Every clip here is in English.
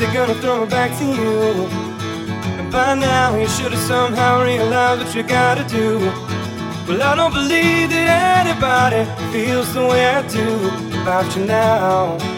they're gonna throw it back to you. And by now you should have somehow realized what you gotta do. Well, I don't believe that anybody feels the way I do about you now.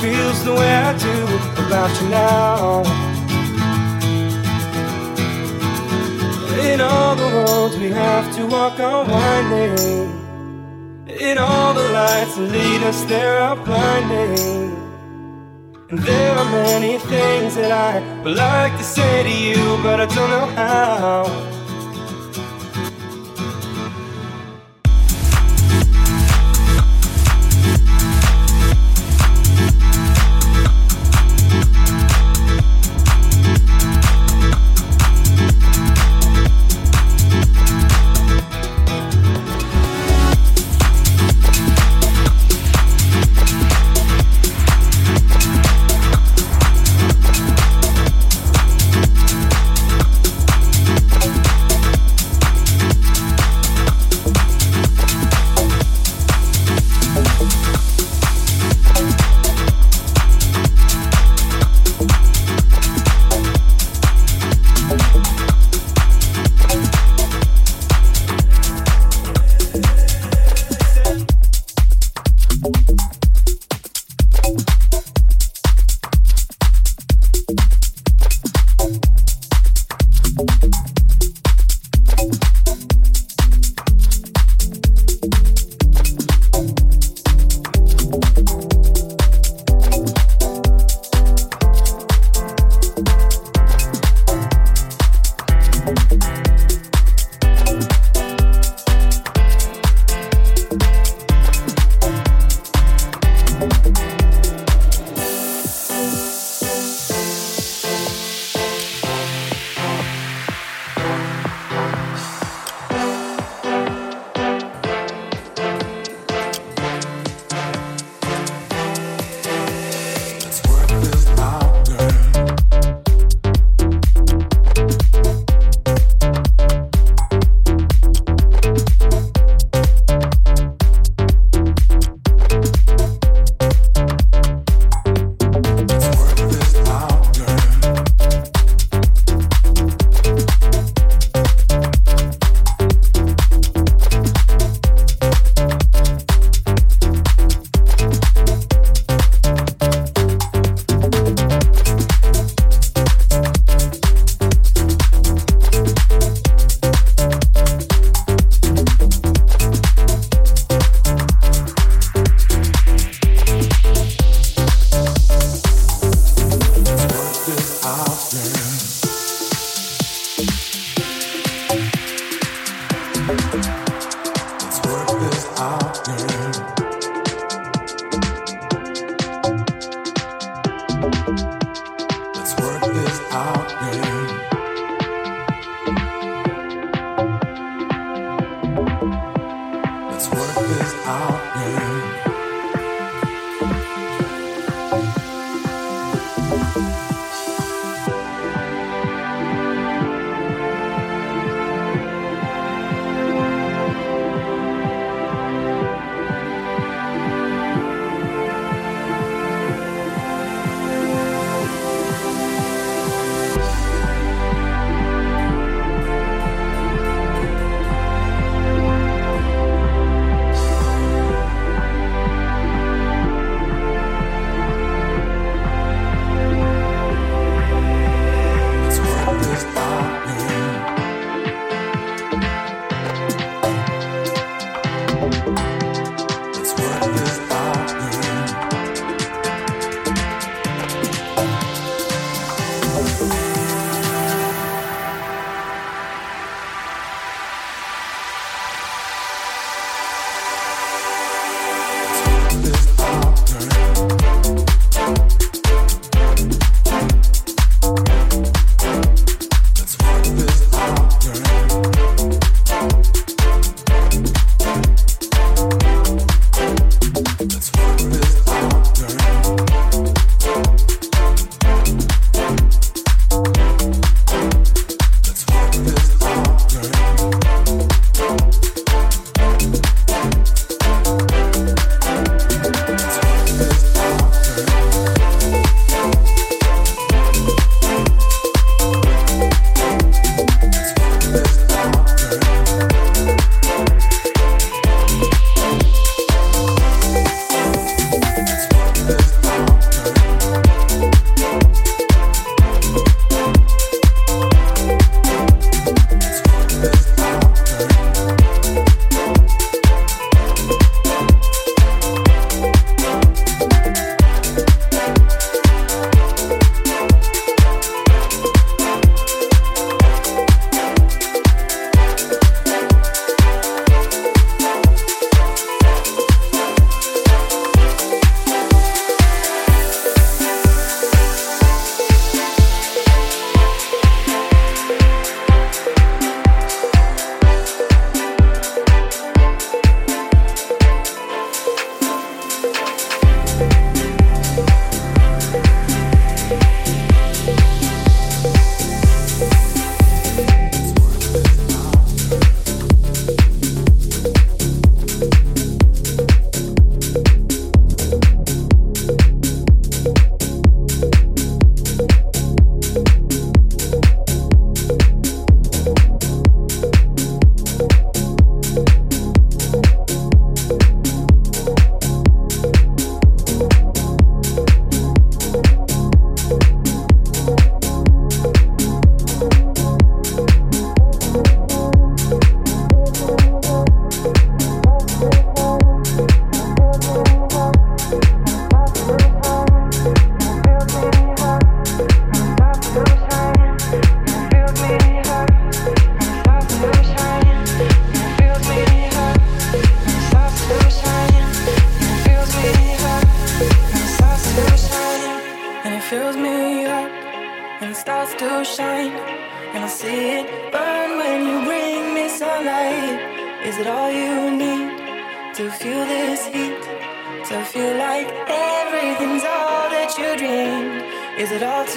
Feels the way I do about you now. In all the roads we have to walk are winding. In all the lights that lead us there are blinding. And there are many things that I would like to say to you, but I don't know how.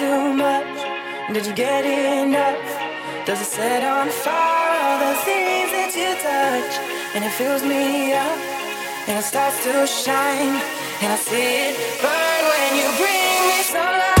Too much? Did you get enough? Does it set on fire all the things that you touch? And it fills me up, and it starts to shine, and I see it burn when you bring me sunlight.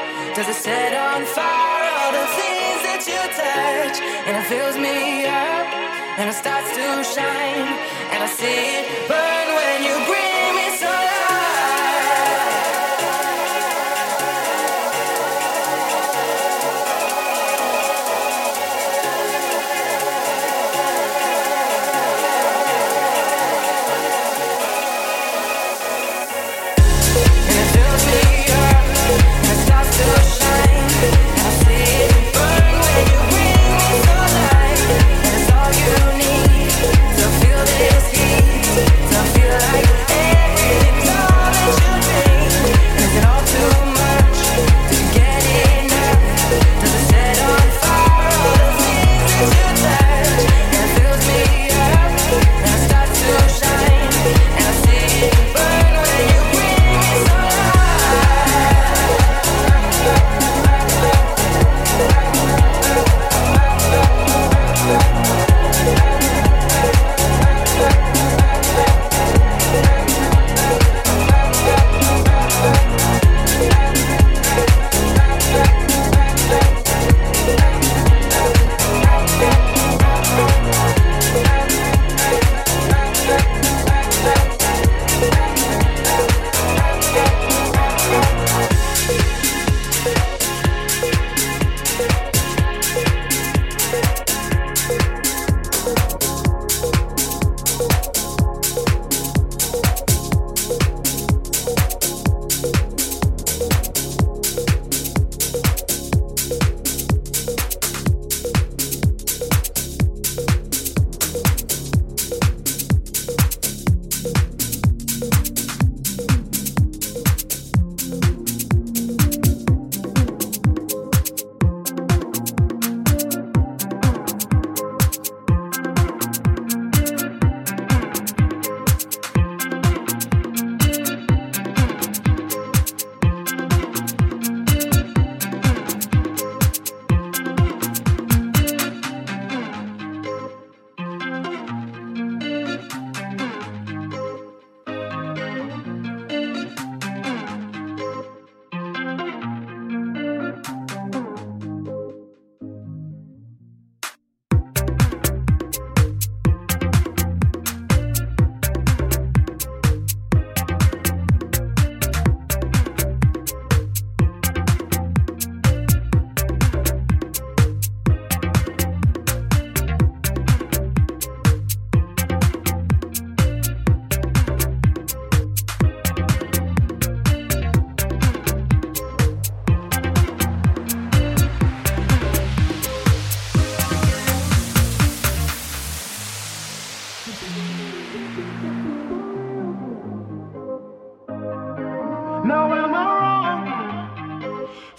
does it set on fire all the things that you touch, and it fills me up, and it starts to shine, and I see it burn when you breathe.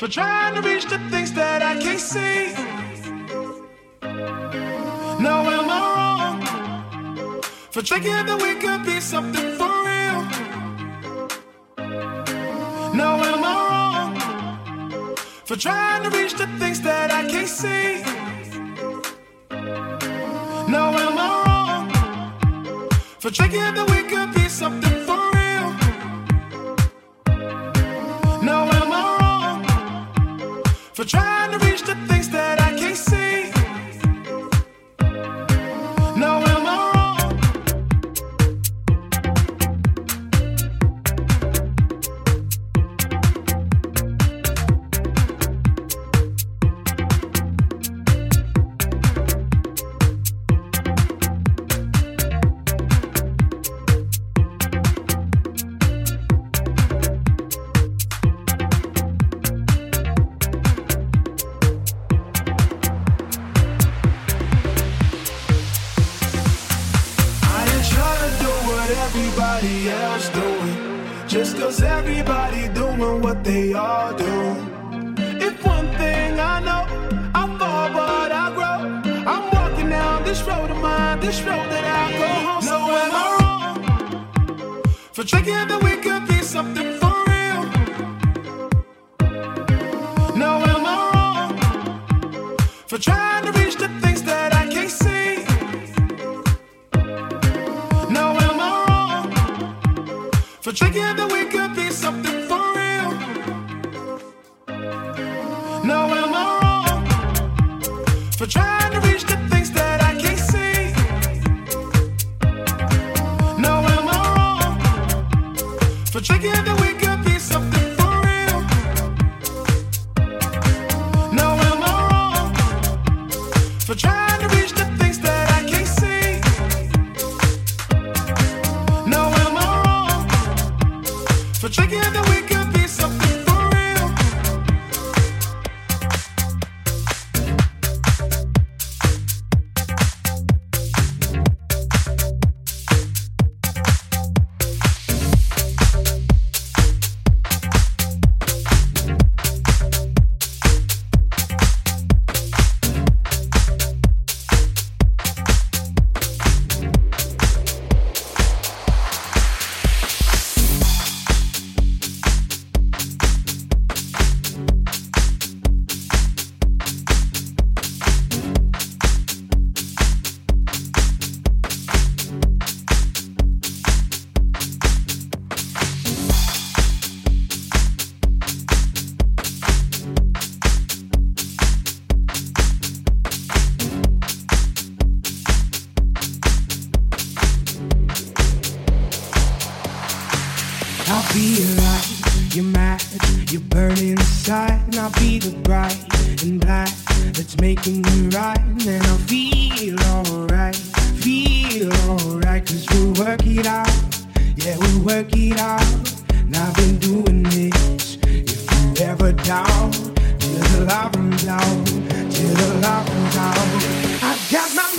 For trying to reach the things that I can't see? Now am I wrong for thinking that we could be something for real? Now am I wrong for trying to reach the things that I can't see? Now am I wrong for thinking that we for trying to reach the things that I can't see? Now am I wrong for thinking that we could be something for real? Now am I wrong for trying to reach the down, till the light runs out, till the light runs out, I've been doing this. If you ever doubt, little I got my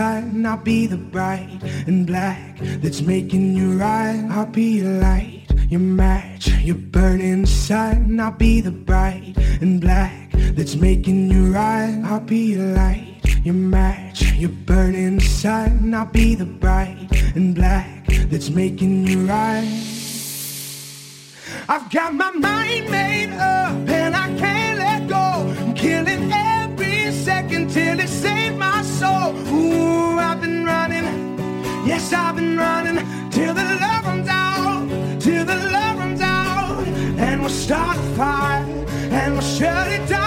time I'll be the bright and black that's making you right. I'll be your light, your match, your burning sun. I'll be the bright and black that's making you right. I'll be your light, your match, your burning sun. I'll be the bright and black that's making you right. I've got my mind made up and I can't let go. I'm killing every second till it saves my soul. Ooh, I've been running. Yes, I've been running till the love runs out, till the love runs out, and we'll start a fire and we'll shut it down.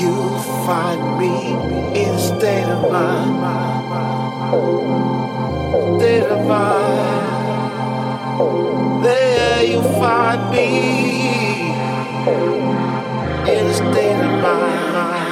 you find me in a state of mind. State of mind. There you find me in a state of mind.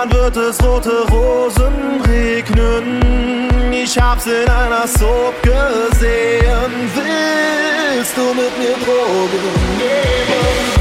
Dann wird es rote Rosen regnen. Ich hab's in einer Soap gesehen. Willst du mit mir Drogen nehmen?